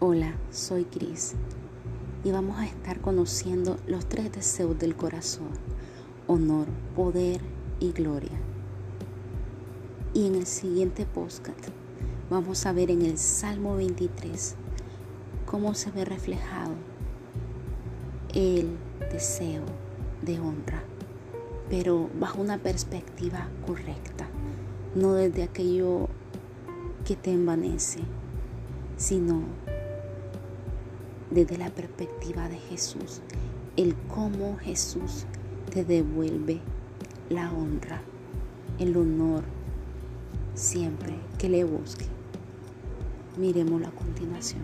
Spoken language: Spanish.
Hola, soy Cris y vamos a estar conociendo los tres deseos del corazón, honor, poder y gloria. Y en el siguiente podcast vamos a ver en el Salmo 23 cómo se ve reflejado el deseo de honra, pero bajo una perspectiva correcta, no desde aquello que te envanece, sino desde la perspectiva de Jesús, el cómo Jesús te devuelve la honra, el honor, siempre que le busque. Miremoslo a continuación.